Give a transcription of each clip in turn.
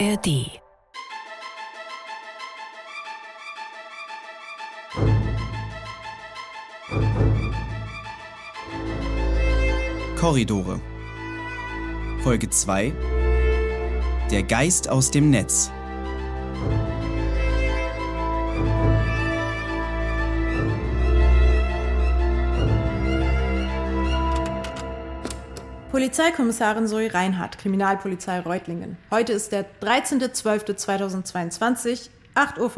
ARD. Korridore. Folge 2. Der Geist aus dem Netz. Polizeikommissarin Zoe Reinhardt, Kriminalpolizei Reutlingen. Heute ist der 13.12.2022, 8.35 Uhr.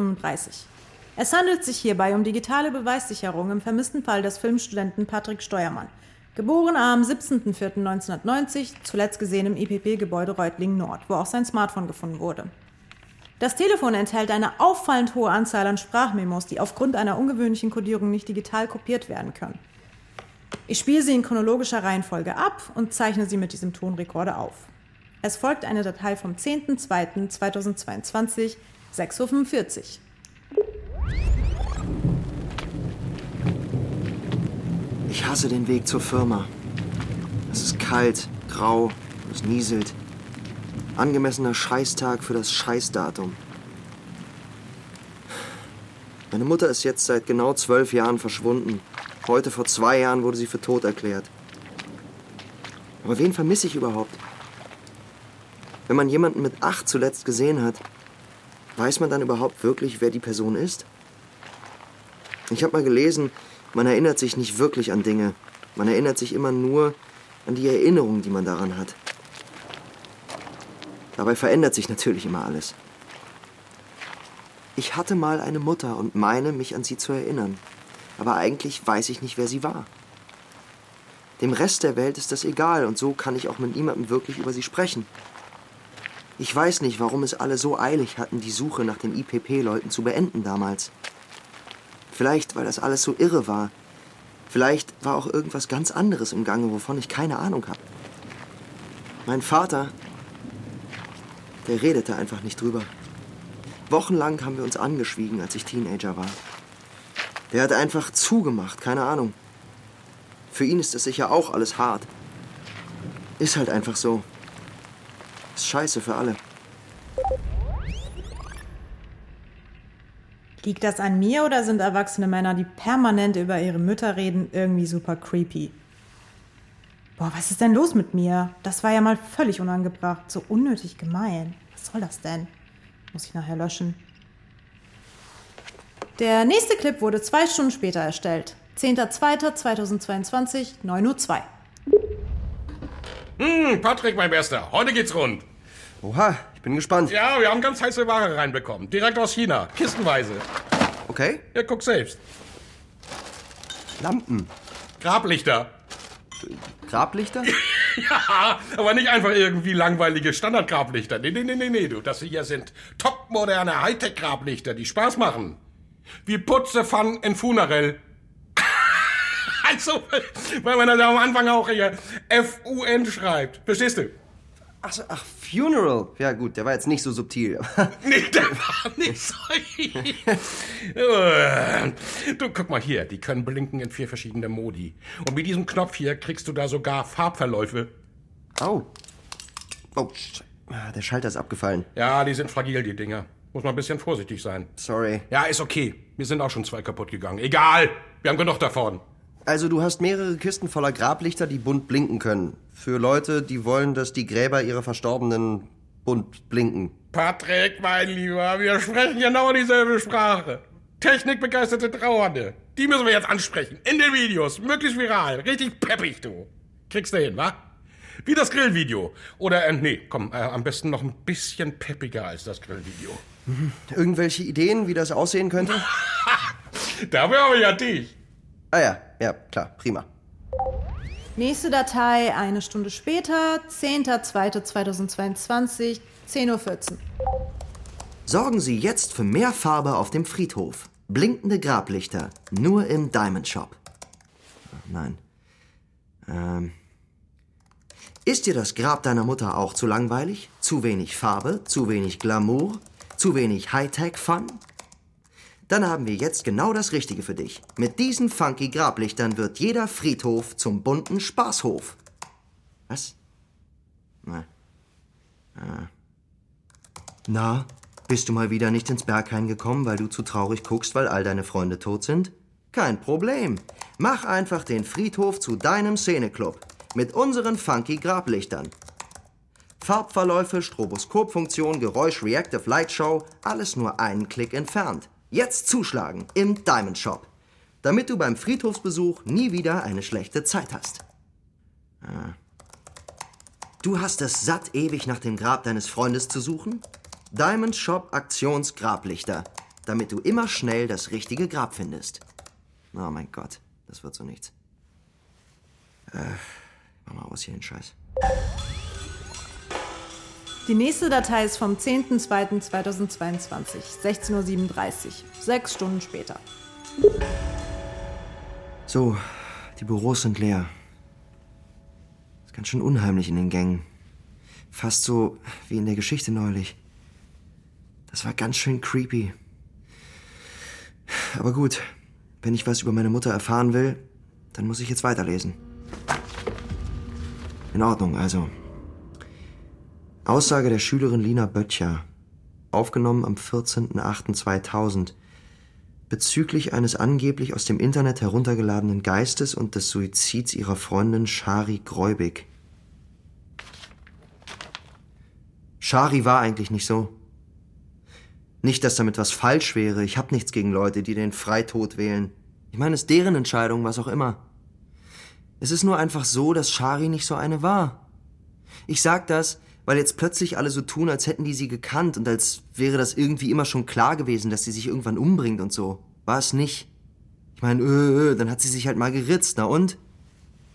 Es handelt sich hierbei um digitale Beweissicherung im vermissten Fall des Filmstudenten Patrick Steuermann. Geboren am 17.04.1990, zuletzt gesehen im IPP-Gebäude Reutlingen Nord, wo auch sein Smartphone gefunden wurde. Das Telefon enthält eine auffallend hohe Anzahl an Sprachmemos, die aufgrund einer ungewöhnlichen Kodierung nicht digital kopiert werden können. Ich spiele sie in chronologischer Reihenfolge ab und zeichne sie mit diesem Tonrekorder auf. Es folgt eine Datei vom 10.02.2022, 6.45 Uhr. Ich hasse den Weg zur Firma. Es ist kalt, grau, es nieselt. Angemessener Scheißtag für das Scheißdatum. Meine Mutter ist jetzt seit genau zwölf Jahren verschwunden. Heute vor zwei Jahren wurde sie für tot erklärt. Aber wen vermisse ich überhaupt? Wenn man jemanden mit acht zuletzt gesehen hat, weiß man dann überhaupt wirklich, wer die Person ist? Ich habe mal gelesen, man erinnert sich nicht wirklich an Dinge. Man erinnert sich immer nur an die Erinnerung, die man daran hat. Dabei verändert sich natürlich immer alles. Ich hatte mal eine Mutter und meine, mich an sie zu erinnern aber eigentlich weiß ich nicht, wer sie war. Dem Rest der Welt ist das egal und so kann ich auch mit niemandem wirklich über sie sprechen. Ich weiß nicht, warum es alle so eilig hatten, die Suche nach den IPP-Leuten zu beenden damals. Vielleicht, weil das alles so irre war. Vielleicht war auch irgendwas ganz anderes im Gange, wovon ich keine Ahnung habe. Mein Vater, der redete einfach nicht drüber. Wochenlang haben wir uns angeschwiegen, als ich Teenager war. Der hat einfach zugemacht, keine Ahnung. Für ihn ist das sicher auch alles hart. Ist halt einfach so. Ist scheiße für alle. Liegt das an mir oder sind erwachsene Männer, die permanent über ihre Mütter reden, irgendwie super creepy? Boah, was ist denn los mit mir? Das war ja mal völlig unangebracht, so unnötig gemein. Was soll das denn? Muss ich nachher löschen. Der nächste Clip wurde zwei Stunden später erstellt. 10.02.2022, 9.02 Uhr. Hm, Patrick, mein Bester, heute geht's rund. Oha, ich bin gespannt. Ja, wir haben ganz heiße Ware reinbekommen. Direkt aus China. Kistenweise. Okay. Ja, guck selbst. Lampen. Grablichter. Grablichter? ja, aber nicht einfach irgendwie langweilige Standardgrablichter. Nee, nee, nee, nee, nee, du. Das hier sind topmoderne Hightech-Grablichter, die Spaß machen. Wie Putze von in Funerell. also, weil man da am Anfang auch hier F-U-N schreibt. Verstehst du? Ach, so, ach, Funeral. Ja gut, der war jetzt nicht so subtil. nee, der war nicht so. du, guck mal hier, die können blinken in vier verschiedene Modi. Und mit diesem Knopf hier kriegst du da sogar Farbverläufe. Oh. Oh, der Schalter ist abgefallen. Ja, die sind fragil, die Dinger. Muss man ein bisschen vorsichtig sein. Sorry. Ja, ist okay. Mir sind auch schon zwei kaputt gegangen. Egal. Wir haben genug davon. Also du hast mehrere Kisten voller Grablichter, die bunt blinken können. Für Leute, die wollen, dass die Gräber ihrer Verstorbenen bunt blinken. Patrick, mein Lieber, wir sprechen genau dieselbe Sprache. Technikbegeisterte Trauernde. Die müssen wir jetzt ansprechen. In den Videos. Möglichst viral. Richtig peppig, du. Kriegst du hin, wa? Wie das Grillvideo. Oder, äh, nee, komm, äh, am besten noch ein bisschen peppiger als das Grillvideo. Mhm. Irgendwelche Ideen, wie das aussehen könnte? Dafür habe ich ja dich. Ah ja, ja, klar, prima. Nächste Datei eine Stunde später, 10.02.2022, 10.14 Uhr. Sorgen Sie jetzt für mehr Farbe auf dem Friedhof. Blinkende Grablichter, nur im Diamond Shop. Nein. Ähm. Ist dir das Grab deiner Mutter auch zu langweilig? Zu wenig Farbe? Zu wenig Glamour? Zu wenig Hightech-Fun? Dann haben wir jetzt genau das Richtige für dich. Mit diesen funky Grablichtern wird jeder Friedhof zum bunten Spaßhof. Was? Na. Ah. Na, bist du mal wieder nicht ins Berghain gekommen, weil du zu traurig guckst, weil all deine Freunde tot sind? Kein Problem. Mach einfach den Friedhof zu deinem Szeneclub. Mit unseren funky Grablichtern. Farbverläufe, Stroboskopfunktion, Geräusch, Reactive Light Show, alles nur einen Klick entfernt. Jetzt zuschlagen im Diamond Shop, damit du beim Friedhofsbesuch nie wieder eine schlechte Zeit hast. Ah. Du hast es satt, ewig nach dem Grab deines Freundes zu suchen? Diamond Shop Aktionsgrablichter, damit du immer schnell das richtige Grab findest. Oh mein Gott, das wird so nichts. Äh, mach mal aus hier den Scheiß. Die nächste Datei ist vom 10.02.2022, 16.37 Uhr, sechs Stunden später. So, die Büros sind leer. Ist ganz schön unheimlich in den Gängen. Fast so wie in der Geschichte neulich. Das war ganz schön creepy. Aber gut, wenn ich was über meine Mutter erfahren will, dann muss ich jetzt weiterlesen. In Ordnung, also. Aussage der Schülerin Lina Böttcher, aufgenommen am 14.08.2000, bezüglich eines angeblich aus dem Internet heruntergeladenen Geistes und des Suizids ihrer Freundin Shari Gräubig. Shari war eigentlich nicht so. Nicht, dass damit was falsch wäre. Ich hab nichts gegen Leute, die den Freitod wählen. Ich meine, es ist deren Entscheidung, was auch immer. Es ist nur einfach so, dass Shari nicht so eine war. Ich sag das, weil jetzt plötzlich alle so tun, als hätten die sie gekannt und als wäre das irgendwie immer schon klar gewesen, dass sie sich irgendwann umbringt und so. War es nicht. Ich meine, öh, öh, dann hat sie sich halt mal geritzt, na und?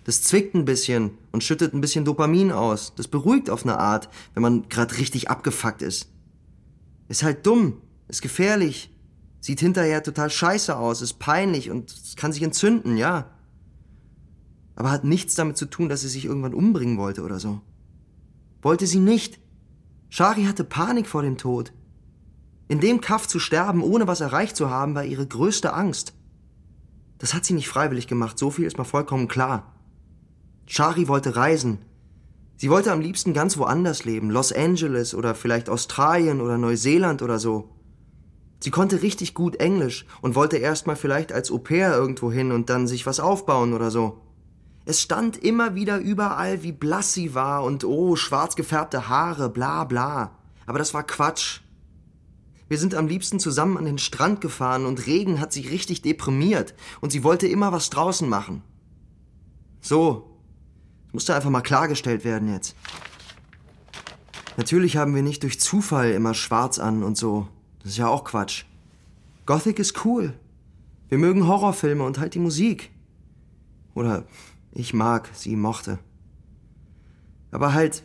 Das zwickt ein bisschen und schüttet ein bisschen Dopamin aus. Das beruhigt auf eine Art, wenn man gerade richtig abgefuckt ist. Ist halt dumm, ist gefährlich, sieht hinterher total scheiße aus, ist peinlich und kann sich entzünden, ja. Aber hat nichts damit zu tun, dass sie sich irgendwann umbringen wollte oder so. Wollte sie nicht. Shari hatte Panik vor dem Tod. In dem Kaff zu sterben, ohne was erreicht zu haben, war ihre größte Angst. Das hat sie nicht freiwillig gemacht, so viel ist mal vollkommen klar. Shari wollte reisen. Sie wollte am liebsten ganz woanders leben, Los Angeles oder vielleicht Australien oder Neuseeland oder so. Sie konnte richtig gut Englisch und wollte erstmal vielleicht als Au pair irgendwo hin und dann sich was aufbauen oder so. Es stand immer wieder überall, wie blass sie war und oh, schwarz gefärbte Haare, bla bla. Aber das war Quatsch. Wir sind am liebsten zusammen an den Strand gefahren und Regen hat sie richtig deprimiert und sie wollte immer was draußen machen. So. Das musste einfach mal klargestellt werden jetzt. Natürlich haben wir nicht durch Zufall immer schwarz an und so. Das ist ja auch Quatsch. Gothic ist cool. Wir mögen Horrorfilme und halt die Musik. Oder ich mag, sie mochte. Aber halt,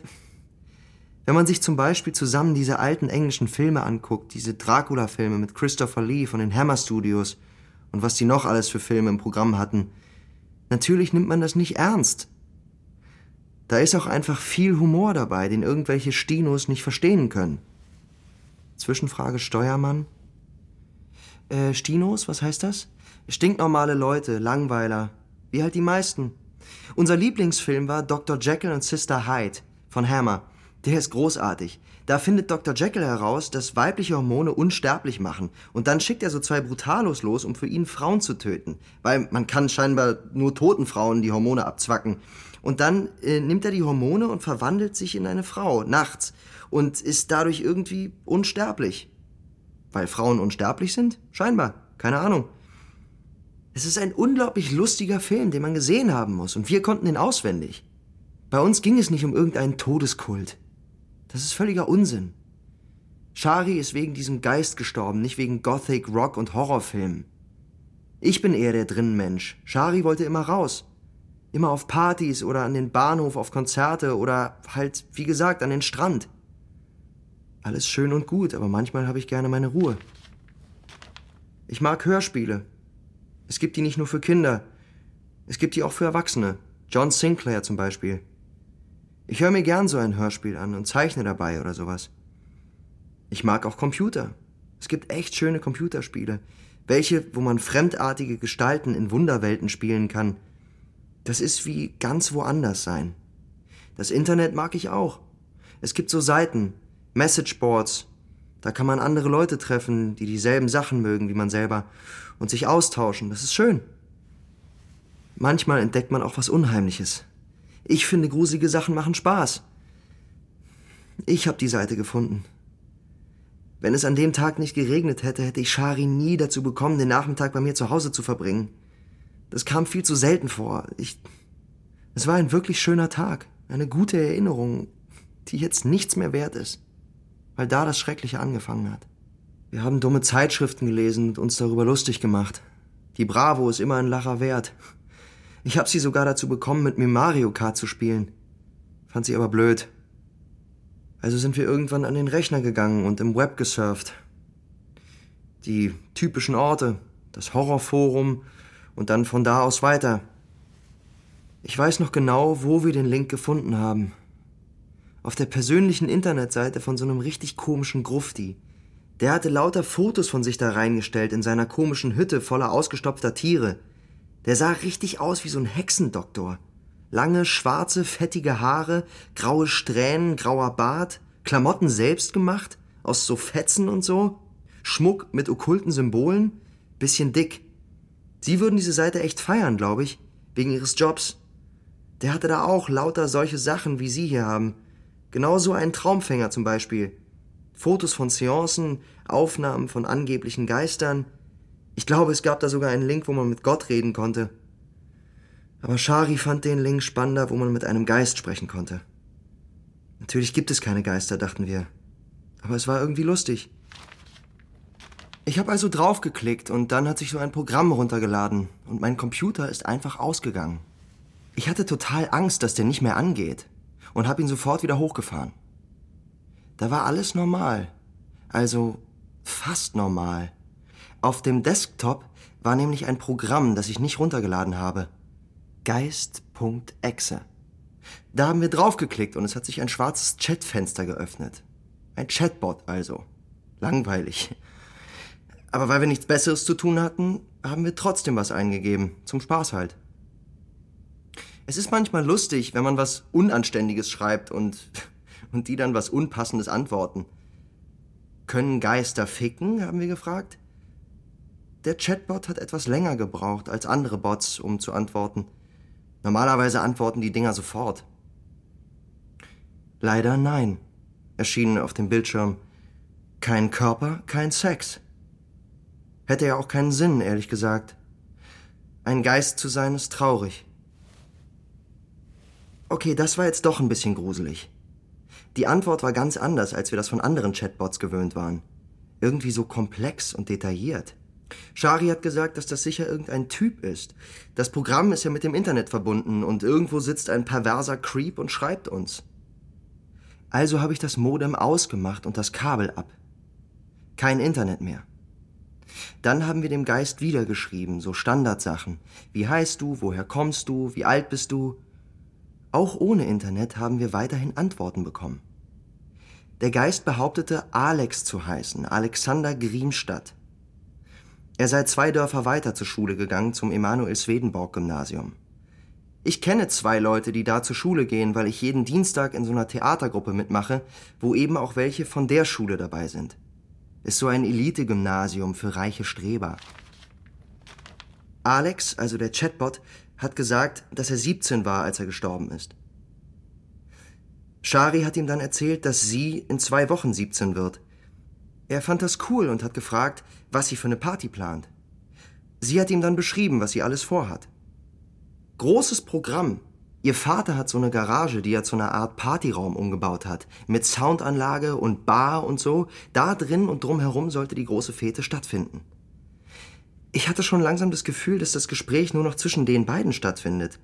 wenn man sich zum Beispiel zusammen diese alten englischen Filme anguckt, diese Dracula-Filme mit Christopher Lee von den Hammer Studios und was die noch alles für Filme im Programm hatten, natürlich nimmt man das nicht ernst. Da ist auch einfach viel Humor dabei, den irgendwelche Stinos nicht verstehen können. Zwischenfrage Steuermann. Äh, Stinos, was heißt das? Stinknormale Leute, Langweiler. Wie halt die meisten. Unser Lieblingsfilm war Dr. Jekyll und Sister Hyde von Hammer. Der ist großartig. Da findet Dr. Jekyll heraus, dass weibliche Hormone unsterblich machen. Und dann schickt er so zwei Brutalos los, um für ihn Frauen zu töten. Weil man kann scheinbar nur toten Frauen die Hormone abzwacken. Und dann äh, nimmt er die Hormone und verwandelt sich in eine Frau, nachts. Und ist dadurch irgendwie unsterblich. Weil Frauen unsterblich sind? Scheinbar. Keine Ahnung. Es ist ein unglaublich lustiger Film, den man gesehen haben muss, und wir konnten ihn auswendig. Bei uns ging es nicht um irgendeinen Todeskult. Das ist völliger Unsinn. Shari ist wegen diesem Geist gestorben, nicht wegen Gothic, Rock und Horrorfilmen. Ich bin eher der Drinnenmensch. Shari wollte immer raus. Immer auf Partys oder an den Bahnhof, auf Konzerte oder halt, wie gesagt, an den Strand. Alles schön und gut, aber manchmal habe ich gerne meine Ruhe. Ich mag Hörspiele, es gibt die nicht nur für Kinder. Es gibt die auch für Erwachsene. John Sinclair zum Beispiel. Ich höre mir gern so ein Hörspiel an und zeichne dabei oder sowas. Ich mag auch Computer. Es gibt echt schöne Computerspiele. Welche, wo man fremdartige Gestalten in Wunderwelten spielen kann. Das ist wie ganz woanders sein. Das Internet mag ich auch. Es gibt so Seiten, Messageboards, Da kann man andere Leute treffen, die dieselben Sachen mögen wie man selber und sich austauschen. Das ist schön. Manchmal entdeckt man auch was Unheimliches. Ich finde, gruselige Sachen machen Spaß. Ich habe die Seite gefunden. Wenn es an dem Tag nicht geregnet hätte, hätte ich Shari nie dazu bekommen, den Nachmittag bei mir zu Hause zu verbringen. Das kam viel zu selten vor. Ich. Es war ein wirklich schöner Tag. Eine gute Erinnerung, die jetzt nichts mehr wert ist. Weil da das Schreckliche angefangen hat. Wir haben dumme Zeitschriften gelesen und uns darüber lustig gemacht. Die Bravo ist immer ein Lacher wert. Ich habe sie sogar dazu bekommen, mit mir Mario Kart zu spielen. Fand sie aber blöd. Also sind wir irgendwann an den Rechner gegangen und im Web gesurft. Die typischen Orte, das Horrorforum und dann von da aus weiter. Ich weiß noch genau, wo wir den Link gefunden haben. Auf der persönlichen Internetseite von so einem richtig komischen Grufti. Der hatte lauter Fotos von sich da reingestellt in seiner komischen Hütte voller ausgestopfter Tiere. Der sah richtig aus wie so ein Hexendoktor. Lange, schwarze, fettige Haare, graue Strähnen, grauer Bart, Klamotten selbst gemacht, aus so Fetzen und so, Schmuck mit okkulten Symbolen, bisschen dick. Sie würden diese Seite echt feiern, glaube ich, wegen ihres Jobs. Der hatte da auch lauter solche Sachen, wie Sie hier haben. Genauso einen Traumfänger zum Beispiel. Fotos von Seancen, Aufnahmen von angeblichen Geistern. Ich glaube, es gab da sogar einen Link, wo man mit Gott reden konnte. Aber Shari fand den Link spannender, wo man mit einem Geist sprechen konnte. Natürlich gibt es keine Geister, dachten wir. Aber es war irgendwie lustig. Ich habe also draufgeklickt und dann hat sich so ein Programm runtergeladen und mein Computer ist einfach ausgegangen. Ich hatte total Angst, dass der nicht mehr angeht und habe ihn sofort wieder hochgefahren. Da war alles normal. Also fast normal. Auf dem Desktop war nämlich ein Programm, das ich nicht runtergeladen habe. Geist.exe. Da haben wir draufgeklickt und es hat sich ein schwarzes Chatfenster geöffnet. Ein Chatbot also. Langweilig. Aber weil wir nichts Besseres zu tun hatten, haben wir trotzdem was eingegeben. Zum Spaß halt. Es ist manchmal lustig, wenn man was Unanständiges schreibt und, und die dann was Unpassendes antworten. Können Geister ficken? haben wir gefragt. Der Chatbot hat etwas länger gebraucht als andere Bots, um zu antworten. Normalerweise antworten die Dinger sofort. Leider nein, erschien auf dem Bildschirm. Kein Körper, kein Sex. Hätte ja auch keinen Sinn, ehrlich gesagt. Ein Geist zu sein ist traurig. Okay, das war jetzt doch ein bisschen gruselig. Die Antwort war ganz anders, als wir das von anderen Chatbots gewöhnt waren. Irgendwie so komplex und detailliert. Shari hat gesagt, dass das sicher irgendein Typ ist. Das Programm ist ja mit dem Internet verbunden und irgendwo sitzt ein perverser Creep und schreibt uns. Also habe ich das Modem ausgemacht und das Kabel ab. Kein Internet mehr. Dann haben wir dem Geist wiedergeschrieben, so Standardsachen. Wie heißt du? Woher kommst du? Wie alt bist du? Auch ohne Internet haben wir weiterhin Antworten bekommen. Der Geist behauptete, Alex zu heißen, Alexander Griemstadt. Er sei zwei Dörfer weiter zur Schule gegangen, zum Emanuel Swedenborg Gymnasium. Ich kenne zwei Leute, die da zur Schule gehen, weil ich jeden Dienstag in so einer Theatergruppe mitmache, wo eben auch welche von der Schule dabei sind. Ist so ein Elite-Gymnasium für reiche Streber. Alex, also der Chatbot, hat gesagt, dass er 17 war, als er gestorben ist. Shari hat ihm dann erzählt, dass sie in zwei Wochen 17 wird. Er fand das cool und hat gefragt, was sie für eine Party plant. Sie hat ihm dann beschrieben, was sie alles vorhat. Großes Programm. Ihr Vater hat so eine Garage, die er zu einer Art Partyraum umgebaut hat, mit Soundanlage und Bar und so. Da drin und drumherum sollte die große Fete stattfinden. Ich hatte schon langsam das Gefühl, dass das Gespräch nur noch zwischen den beiden stattfindet.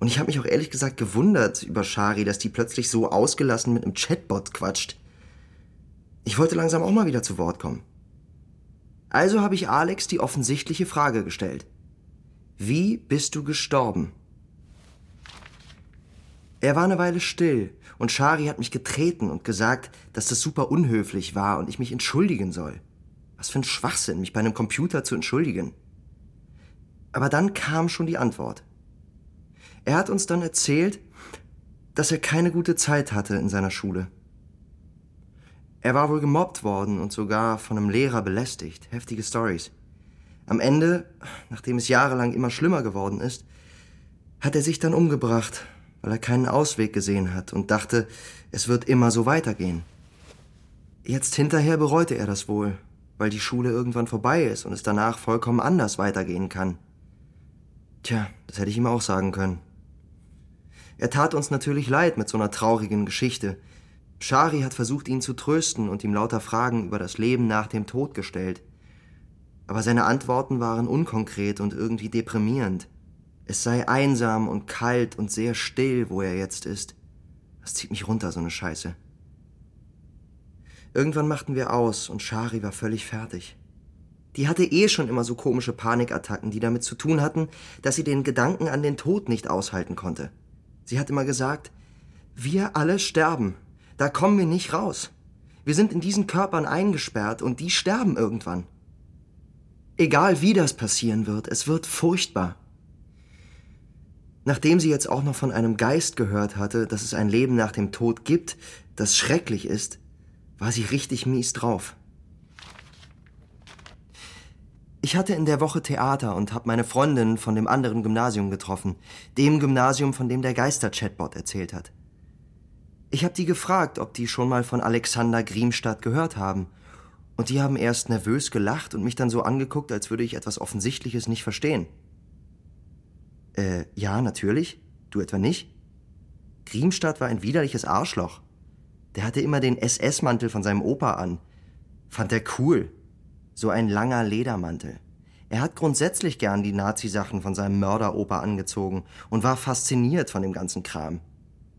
Und ich habe mich auch ehrlich gesagt gewundert über Shari, dass die plötzlich so ausgelassen mit einem Chatbot quatscht. Ich wollte langsam auch mal wieder zu Wort kommen. Also habe ich Alex die offensichtliche Frage gestellt. Wie bist du gestorben? Er war eine Weile still und Shari hat mich getreten und gesagt, dass das super unhöflich war und ich mich entschuldigen soll. Was für ein Schwachsinn, mich bei einem Computer zu entschuldigen. Aber dann kam schon die Antwort. Er hat uns dann erzählt, dass er keine gute Zeit hatte in seiner Schule. Er war wohl gemobbt worden und sogar von einem Lehrer belästigt. Heftige Stories. Am Ende, nachdem es jahrelang immer schlimmer geworden ist, hat er sich dann umgebracht, weil er keinen Ausweg gesehen hat und dachte, es wird immer so weitergehen. Jetzt hinterher bereute er das wohl, weil die Schule irgendwann vorbei ist und es danach vollkommen anders weitergehen kann. Tja, das hätte ich ihm auch sagen können. Er tat uns natürlich leid mit so einer traurigen Geschichte. Shari hat versucht, ihn zu trösten und ihm lauter Fragen über das Leben nach dem Tod gestellt. Aber seine Antworten waren unkonkret und irgendwie deprimierend. Es sei einsam und kalt und sehr still, wo er jetzt ist. Das zieht mich runter, so eine Scheiße. Irgendwann machten wir aus und Shari war völlig fertig. Die hatte eh schon immer so komische Panikattacken, die damit zu tun hatten, dass sie den Gedanken an den Tod nicht aushalten konnte. Sie hat immer gesagt, wir alle sterben, da kommen wir nicht raus. Wir sind in diesen Körpern eingesperrt und die sterben irgendwann. Egal wie das passieren wird, es wird furchtbar. Nachdem sie jetzt auch noch von einem Geist gehört hatte, dass es ein Leben nach dem Tod gibt, das schrecklich ist, war sie richtig mies drauf. Ich hatte in der Woche Theater und habe meine Freundin von dem anderen Gymnasium getroffen, dem Gymnasium, von dem der Geister-Chatbot erzählt hat. Ich habe die gefragt, ob die schon mal von Alexander Griemstadt gehört haben, und die haben erst nervös gelacht und mich dann so angeguckt, als würde ich etwas Offensichtliches nicht verstehen. Äh, ja, natürlich. Du etwa nicht? Griemstadt war ein widerliches Arschloch. Der hatte immer den SS-Mantel von seinem Opa an. Fand er cool. So ein langer Ledermantel. Er hat grundsätzlich gern die Nazi-Sachen von seinem Mörderopa angezogen und war fasziniert von dem ganzen Kram.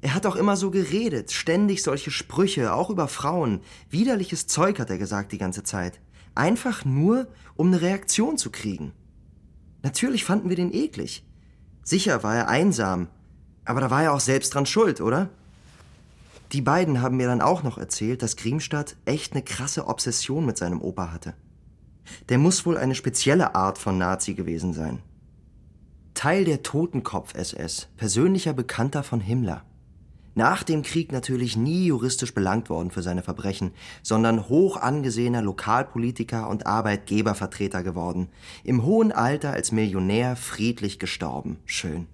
Er hat auch immer so geredet, ständig solche Sprüche, auch über Frauen. Widerliches Zeug hat er gesagt die ganze Zeit. Einfach nur, um eine Reaktion zu kriegen. Natürlich fanden wir den eklig. Sicher war er einsam, aber da war er auch selbst dran schuld, oder? Die beiden haben mir dann auch noch erzählt, dass Griemstadt echt eine krasse Obsession mit seinem Opa hatte. Der muss wohl eine spezielle Art von Nazi gewesen sein. Teil der Totenkopf-SS, persönlicher Bekannter von Himmler. Nach dem Krieg natürlich nie juristisch belangt worden für seine Verbrechen, sondern hoch angesehener Lokalpolitiker und Arbeitgebervertreter geworden. Im hohen Alter als Millionär friedlich gestorben. Schön.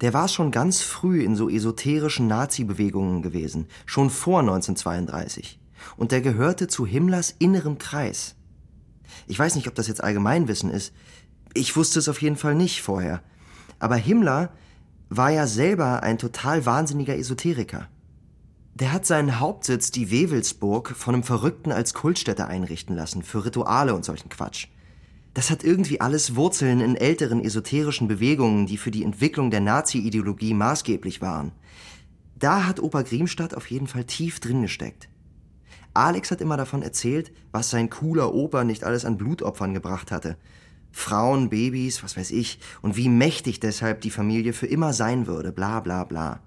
Der war schon ganz früh in so esoterischen Nazi-Bewegungen gewesen, schon vor 1932. Und der gehörte zu Himmlers innerem Kreis. Ich weiß nicht, ob das jetzt Allgemeinwissen ist. Ich wusste es auf jeden Fall nicht vorher. Aber Himmler war ja selber ein total wahnsinniger Esoteriker. Der hat seinen Hauptsitz, die Wewelsburg, von einem Verrückten als Kultstätte einrichten lassen, für Rituale und solchen Quatsch. Das hat irgendwie alles Wurzeln in älteren esoterischen Bewegungen, die für die Entwicklung der Nazi-Ideologie maßgeblich waren. Da hat Opa Griemstadt auf jeden Fall tief drin gesteckt. Alex hat immer davon erzählt, was sein cooler Opa nicht alles an Blutopfern gebracht hatte. Frauen, Babys, was weiß ich, und wie mächtig deshalb die Familie für immer sein würde, bla bla bla.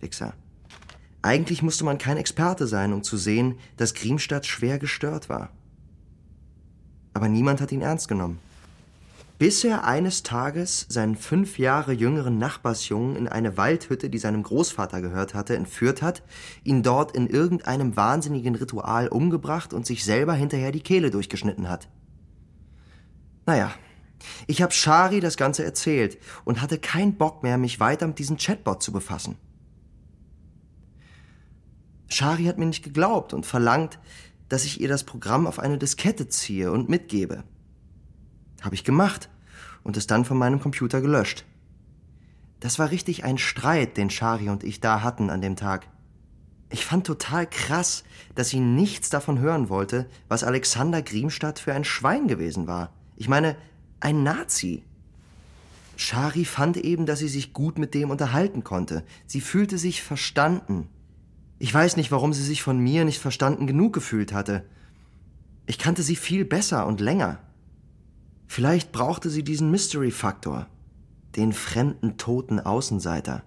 Wichser. Eigentlich musste man kein Experte sein, um zu sehen, dass Griemstadt schwer gestört war aber niemand hat ihn ernst genommen. Bis er eines Tages seinen fünf Jahre jüngeren Nachbarsjungen in eine Waldhütte, die seinem Großvater gehört hatte, entführt hat, ihn dort in irgendeinem wahnsinnigen Ritual umgebracht und sich selber hinterher die Kehle durchgeschnitten hat. Naja, ich habe Shari das Ganze erzählt und hatte keinen Bock mehr, mich weiter mit diesem Chatbot zu befassen. Shari hat mir nicht geglaubt und verlangt, dass ich ihr das Programm auf eine Diskette ziehe und mitgebe. Habe ich gemacht und es dann von meinem Computer gelöscht. Das war richtig ein Streit, den Shari und ich da hatten an dem Tag. Ich fand total krass, dass sie nichts davon hören wollte, was Alexander Griemstadt für ein Schwein gewesen war. Ich meine, ein Nazi. Shari fand eben, dass sie sich gut mit dem unterhalten konnte. Sie fühlte sich verstanden. Ich weiß nicht, warum sie sich von mir nicht verstanden genug gefühlt hatte. Ich kannte sie viel besser und länger. Vielleicht brauchte sie diesen Mystery-Faktor, den fremden, toten Außenseiter.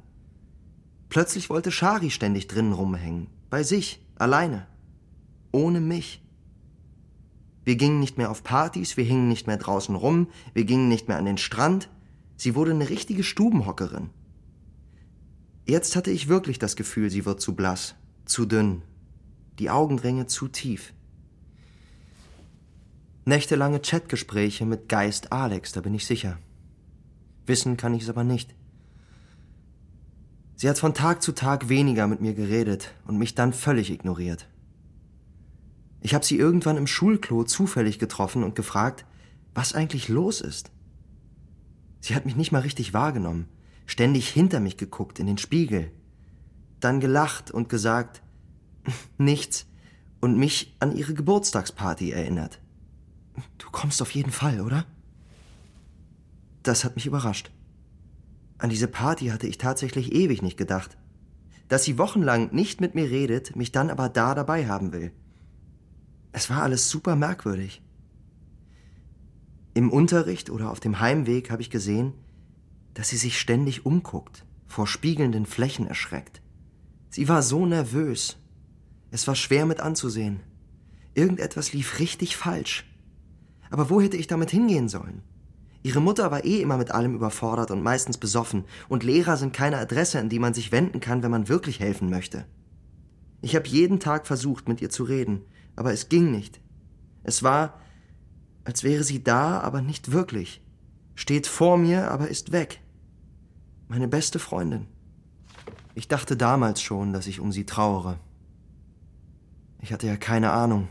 Plötzlich wollte Shari ständig drinnen rumhängen, bei sich, alleine, ohne mich. Wir gingen nicht mehr auf Partys, wir hingen nicht mehr draußen rum, wir gingen nicht mehr an den Strand. Sie wurde eine richtige Stubenhockerin. Jetzt hatte ich wirklich das Gefühl, sie wird zu blass, zu dünn, die Augenringe zu tief. Nächtelange Chatgespräche mit Geist Alex, da bin ich sicher. Wissen kann ich es aber nicht. Sie hat von Tag zu Tag weniger mit mir geredet und mich dann völlig ignoriert. Ich habe sie irgendwann im Schulklo zufällig getroffen und gefragt, was eigentlich los ist. Sie hat mich nicht mal richtig wahrgenommen, ständig hinter mich geguckt in den Spiegel, dann gelacht und gesagt, nichts und mich an ihre Geburtstagsparty erinnert. Du kommst auf jeden Fall, oder? Das hat mich überrascht. An diese Party hatte ich tatsächlich ewig nicht gedacht. Dass sie wochenlang nicht mit mir redet, mich dann aber da dabei haben will. Es war alles super merkwürdig. Im Unterricht oder auf dem Heimweg habe ich gesehen, dass sie sich ständig umguckt, vor spiegelnden Flächen erschreckt. Sie war so nervös. Es war schwer mit anzusehen. Irgendetwas lief richtig falsch. Aber wo hätte ich damit hingehen sollen? Ihre Mutter war eh immer mit allem überfordert und meistens besoffen, und Lehrer sind keine Adresse, an die man sich wenden kann, wenn man wirklich helfen möchte. Ich habe jeden Tag versucht, mit ihr zu reden, aber es ging nicht. Es war, als wäre sie da, aber nicht wirklich. Steht vor mir, aber ist weg. Meine beste Freundin. Ich dachte damals schon, dass ich um sie trauere. Ich hatte ja keine Ahnung.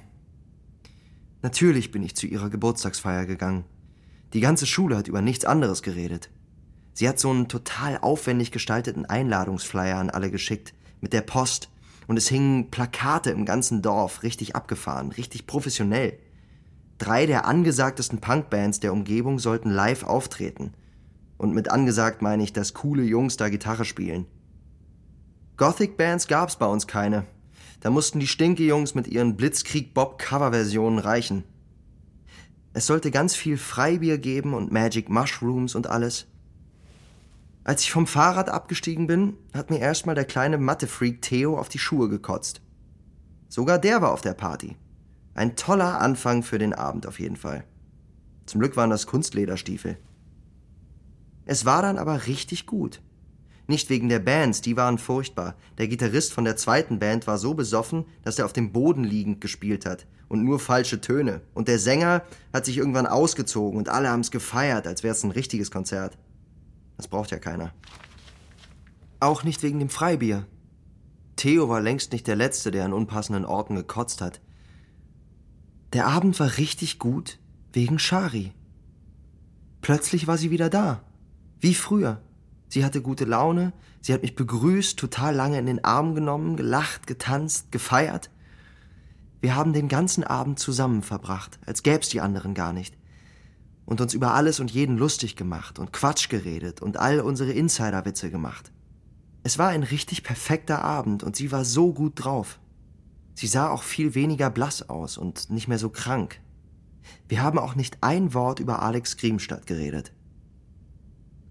Natürlich bin ich zu ihrer Geburtstagsfeier gegangen. Die ganze Schule hat über nichts anderes geredet. Sie hat so einen total aufwendig gestalteten Einladungsflyer an alle geschickt, mit der Post, und es hingen Plakate im ganzen Dorf, richtig abgefahren, richtig professionell. Drei der angesagtesten Punkbands der Umgebung sollten live auftreten. Und mit angesagt meine ich, dass coole Jungs da Gitarre spielen. Gothic-Bands gab's bei uns keine. Da mussten die Stinke-Jungs mit ihren Blitzkrieg-Bob-Cover-Versionen reichen. Es sollte ganz viel Freibier geben und Magic Mushrooms und alles. Als ich vom Fahrrad abgestiegen bin, hat mir erstmal der kleine Mathe-Freak Theo auf die Schuhe gekotzt. Sogar der war auf der Party. Ein toller Anfang für den Abend auf jeden Fall. Zum Glück waren das Kunstlederstiefel. Es war dann aber richtig gut. Nicht wegen der Bands, die waren furchtbar. Der Gitarrist von der zweiten Band war so besoffen, dass er auf dem Boden liegend gespielt hat und nur falsche Töne. Und der Sänger hat sich irgendwann ausgezogen und alle haben's gefeiert, als wär's ein richtiges Konzert. Das braucht ja keiner. Auch nicht wegen dem Freibier. Theo war längst nicht der Letzte, der an unpassenden Orten gekotzt hat. Der Abend war richtig gut wegen Shari. Plötzlich war sie wieder da. Wie früher. Sie hatte gute Laune, sie hat mich begrüßt, total lange in den Arm genommen, gelacht, getanzt, gefeiert. Wir haben den ganzen Abend zusammen verbracht, als gäb's die anderen gar nicht. Und uns über alles und jeden lustig gemacht und Quatsch geredet und all unsere Insiderwitze gemacht. Es war ein richtig perfekter Abend und sie war so gut drauf. Sie sah auch viel weniger blass aus und nicht mehr so krank. Wir haben auch nicht ein Wort über Alex Griemstadt geredet.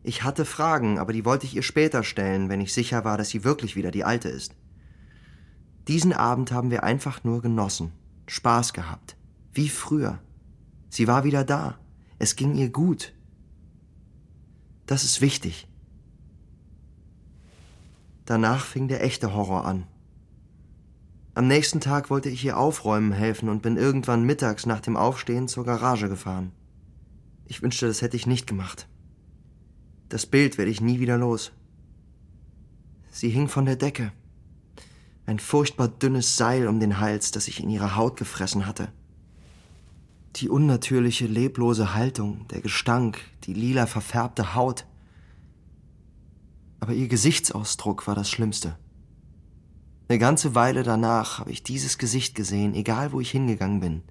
Ich hatte Fragen, aber die wollte ich ihr später stellen, wenn ich sicher war, dass sie wirklich wieder die Alte ist. Diesen Abend haben wir einfach nur genossen, Spaß gehabt, wie früher. Sie war wieder da, es ging ihr gut. Das ist wichtig. Danach fing der echte Horror an. Am nächsten Tag wollte ich ihr aufräumen helfen und bin irgendwann mittags nach dem Aufstehen zur Garage gefahren. Ich wünschte, das hätte ich nicht gemacht. Das Bild werde ich nie wieder los. Sie hing von der Decke. Ein furchtbar dünnes Seil um den Hals, das sich in ihre Haut gefressen hatte. Die unnatürliche, leblose Haltung, der Gestank, die lila verfärbte Haut. Aber ihr Gesichtsausdruck war das Schlimmste. Eine ganze Weile danach habe ich dieses Gesicht gesehen, egal wo ich hingegangen bin.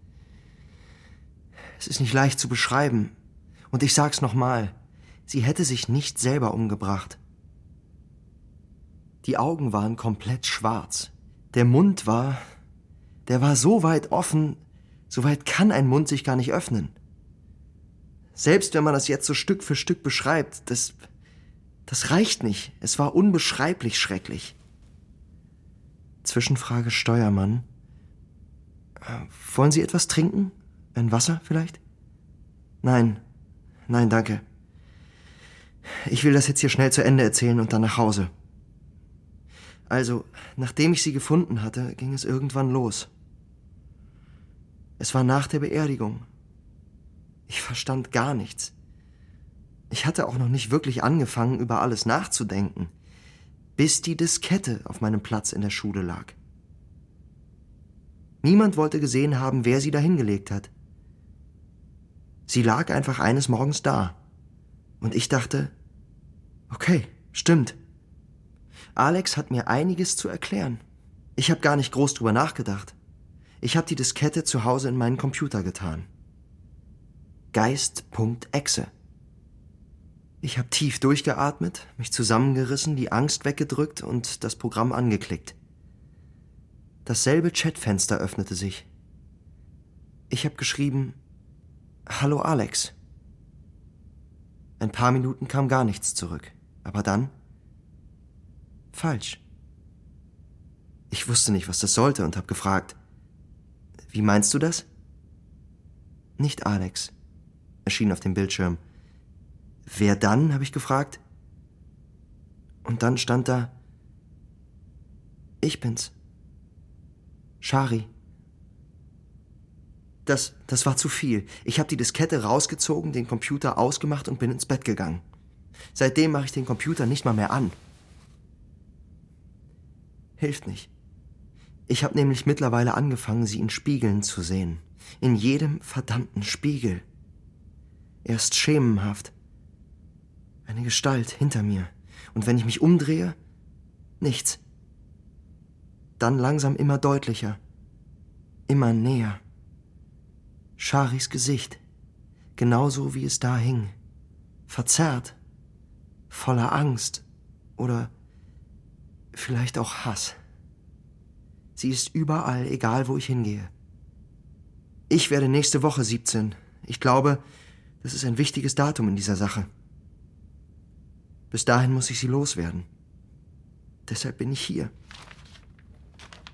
Es ist nicht leicht zu beschreiben. Und ich sag's nochmal. Sie hätte sich nicht selber umgebracht. Die Augen waren komplett schwarz. Der Mund war, der war so weit offen, so weit kann ein Mund sich gar nicht öffnen. Selbst wenn man das jetzt so Stück für Stück beschreibt, das, das reicht nicht. Es war unbeschreiblich schrecklich. Zwischenfrage Steuermann. Äh, wollen Sie etwas trinken? Ein Wasser vielleicht? Nein, nein, danke. Ich will das jetzt hier schnell zu Ende erzählen und dann nach Hause. Also, nachdem ich sie gefunden hatte, ging es irgendwann los. Es war nach der Beerdigung. Ich verstand gar nichts. Ich hatte auch noch nicht wirklich angefangen, über alles nachzudenken, bis die Diskette auf meinem Platz in der Schule lag. Niemand wollte gesehen haben, wer sie dahingelegt hat. Sie lag einfach eines Morgens da. Und ich dachte, okay, stimmt. Alex hat mir einiges zu erklären. Ich habe gar nicht groß drüber nachgedacht. Ich habe die Diskette zu Hause in meinen Computer getan. Geist.exe. Ich habe tief durchgeatmet, mich zusammengerissen, die Angst weggedrückt und das Programm angeklickt. Dasselbe Chatfenster öffnete sich. Ich habe geschrieben, Hallo Alex. Ein paar Minuten kam gar nichts zurück, aber dann falsch. Ich wusste nicht, was das sollte und habe gefragt, wie meinst du das? Nicht Alex, erschien auf dem Bildschirm. Wer dann? habe ich gefragt. Und dann stand da, ich bin's. Shari. Das, das war zu viel. Ich habe die Diskette rausgezogen, den Computer ausgemacht und bin ins Bett gegangen. Seitdem mache ich den Computer nicht mal mehr an. Hilft nicht. Ich habe nämlich mittlerweile angefangen, sie in Spiegeln zu sehen. In jedem verdammten Spiegel. Erst schemenhaft. Eine Gestalt hinter mir. Und wenn ich mich umdrehe, nichts. Dann langsam immer deutlicher. Immer näher. Charis Gesicht, genauso wie es da hing, verzerrt, voller Angst oder vielleicht auch Hass. Sie ist überall, egal wo ich hingehe. Ich werde nächste Woche 17. Ich glaube, das ist ein wichtiges Datum in dieser Sache. Bis dahin muss ich sie loswerden. Deshalb bin ich hier.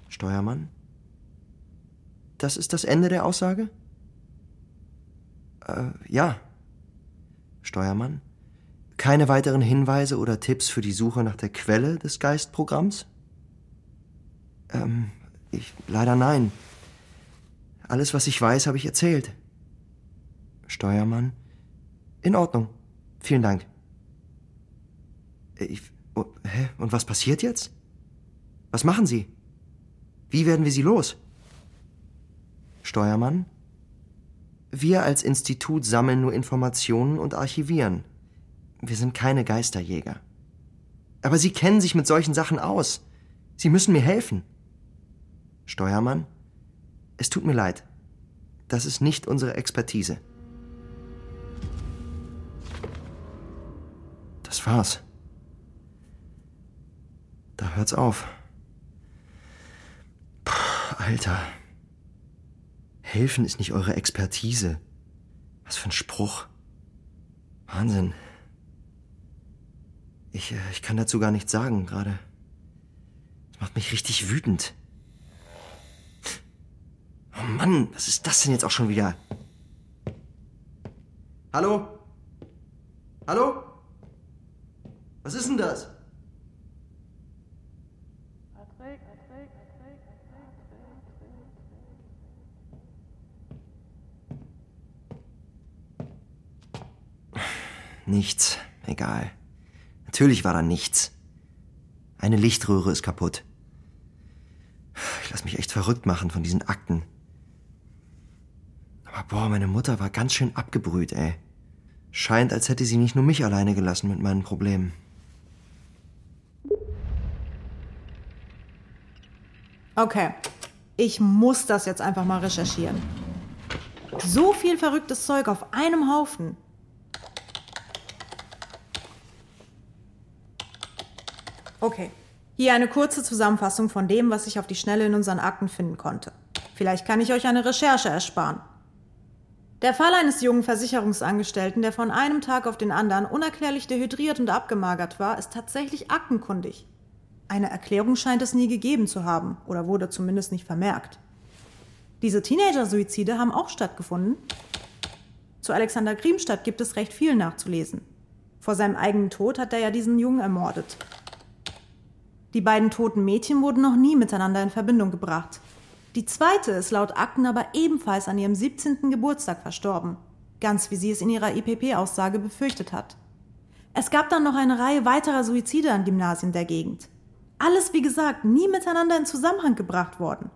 Steuermann? Das ist das Ende der Aussage? Äh, ja. Steuermann? Keine weiteren Hinweise oder Tipps für die Suche nach der Quelle des Geistprogramms? Ähm, ich, leider nein. Alles, was ich weiß, habe ich erzählt. Steuermann? In Ordnung. Vielen Dank. Ich, oh, hä? Und was passiert jetzt? Was machen Sie? Wie werden wir Sie los? Steuermann? Wir als Institut sammeln nur Informationen und archivieren. Wir sind keine Geisterjäger. Aber Sie kennen sich mit solchen Sachen aus. Sie müssen mir helfen. Steuermann, es tut mir leid. Das ist nicht unsere Expertise. Das war's. Da hört's auf. Puh, Alter. Helfen ist nicht eure Expertise. Was für ein Spruch. Wahnsinn. Ich, äh, ich kann dazu gar nichts sagen gerade. Das macht mich richtig wütend. Oh Mann, was ist das denn jetzt auch schon wieder? Hallo? Hallo? Was ist denn das? Nichts. Egal. Natürlich war da nichts. Eine Lichtröhre ist kaputt. Ich lass mich echt verrückt machen von diesen Akten. Aber boah, meine Mutter war ganz schön abgebrüht, ey. Scheint, als hätte sie nicht nur mich alleine gelassen mit meinen Problemen. Okay, ich muss das jetzt einfach mal recherchieren. So viel verrücktes Zeug auf einem Haufen. Okay. Hier eine kurze Zusammenfassung von dem, was ich auf die Schnelle in unseren Akten finden konnte. Vielleicht kann ich euch eine Recherche ersparen. Der Fall eines jungen Versicherungsangestellten, der von einem Tag auf den anderen unerklärlich dehydriert und abgemagert war, ist tatsächlich aktenkundig. Eine Erklärung scheint es nie gegeben zu haben oder wurde zumindest nicht vermerkt. Diese Teenager-Suizide haben auch stattgefunden. Zu Alexander Griemstadt gibt es recht viel nachzulesen. Vor seinem eigenen Tod hat er ja diesen Jungen ermordet. Die beiden toten Mädchen wurden noch nie miteinander in Verbindung gebracht. Die zweite ist laut Akten aber ebenfalls an ihrem 17. Geburtstag verstorben, ganz wie sie es in ihrer IPP-Aussage befürchtet hat. Es gab dann noch eine Reihe weiterer Suizide an Gymnasien der Gegend. Alles, wie gesagt, nie miteinander in Zusammenhang gebracht worden.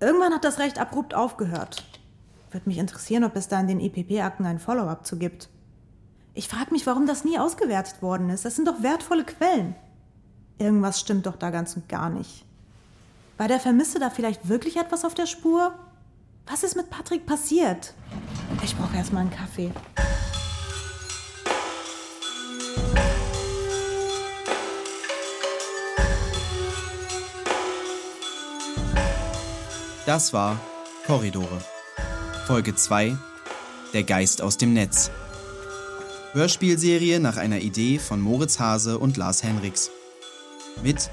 Irgendwann hat das recht abrupt aufgehört. Würde mich interessieren, ob es da in den EPP-Akten ein Follow-up zu gibt. Ich frage mich, warum das nie ausgewertet worden ist. Das sind doch wertvolle Quellen. Irgendwas stimmt doch da ganz und gar nicht. War der Vermisste da vielleicht wirklich etwas auf der Spur? Was ist mit Patrick passiert? Ich brauche erstmal einen Kaffee. Das war Korridore. Folge 2 Der Geist aus dem Netz. Hörspielserie nach einer Idee von Moritz Hase und Lars Henriks. Mit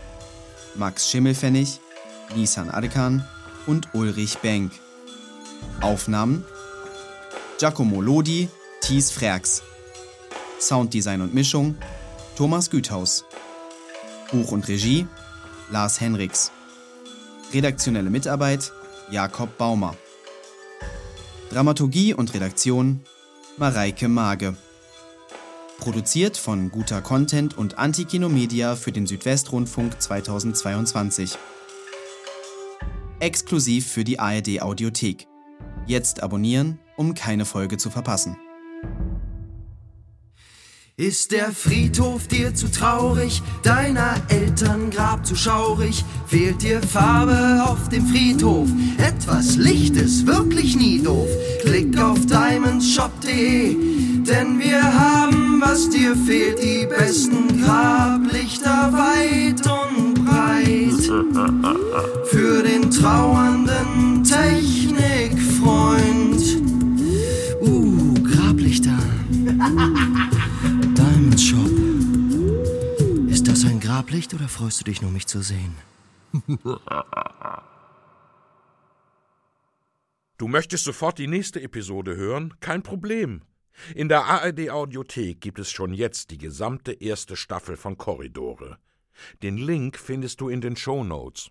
Max Schimmelfennig, Nisan Adekan und Ulrich Benk. Aufnahmen Giacomo Lodi, Thies Frerks. Sounddesign und Mischung Thomas Güthaus. Buch und Regie Lars Henriks. Redaktionelle Mitarbeit Jakob Baumer. Dramaturgie und Redaktion Mareike Mage. Produziert von Guter Content und Antikino Media für den Südwestrundfunk 2022. Exklusiv für die ARD Audiothek. Jetzt abonnieren, um keine Folge zu verpassen. Ist der Friedhof dir zu traurig, deiner Eltern Grab zu schaurig? Fehlt dir Farbe auf dem Friedhof? Etwas Licht ist wirklich nie doof. Klick auf diamondshop.de, denn wir haben, was dir fehlt, die besten Grablichter weit und breit. Für den trauernden Technikfreund. Uh, Grablichter. Diamond Shop. Ist das ein Grablicht oder freust du dich nur, mich zu sehen? Du möchtest sofort die nächste Episode hören? Kein Problem. In der ARD Audiothek gibt es schon jetzt die gesamte erste Staffel von Korridore. Den Link findest du in den Show Notes.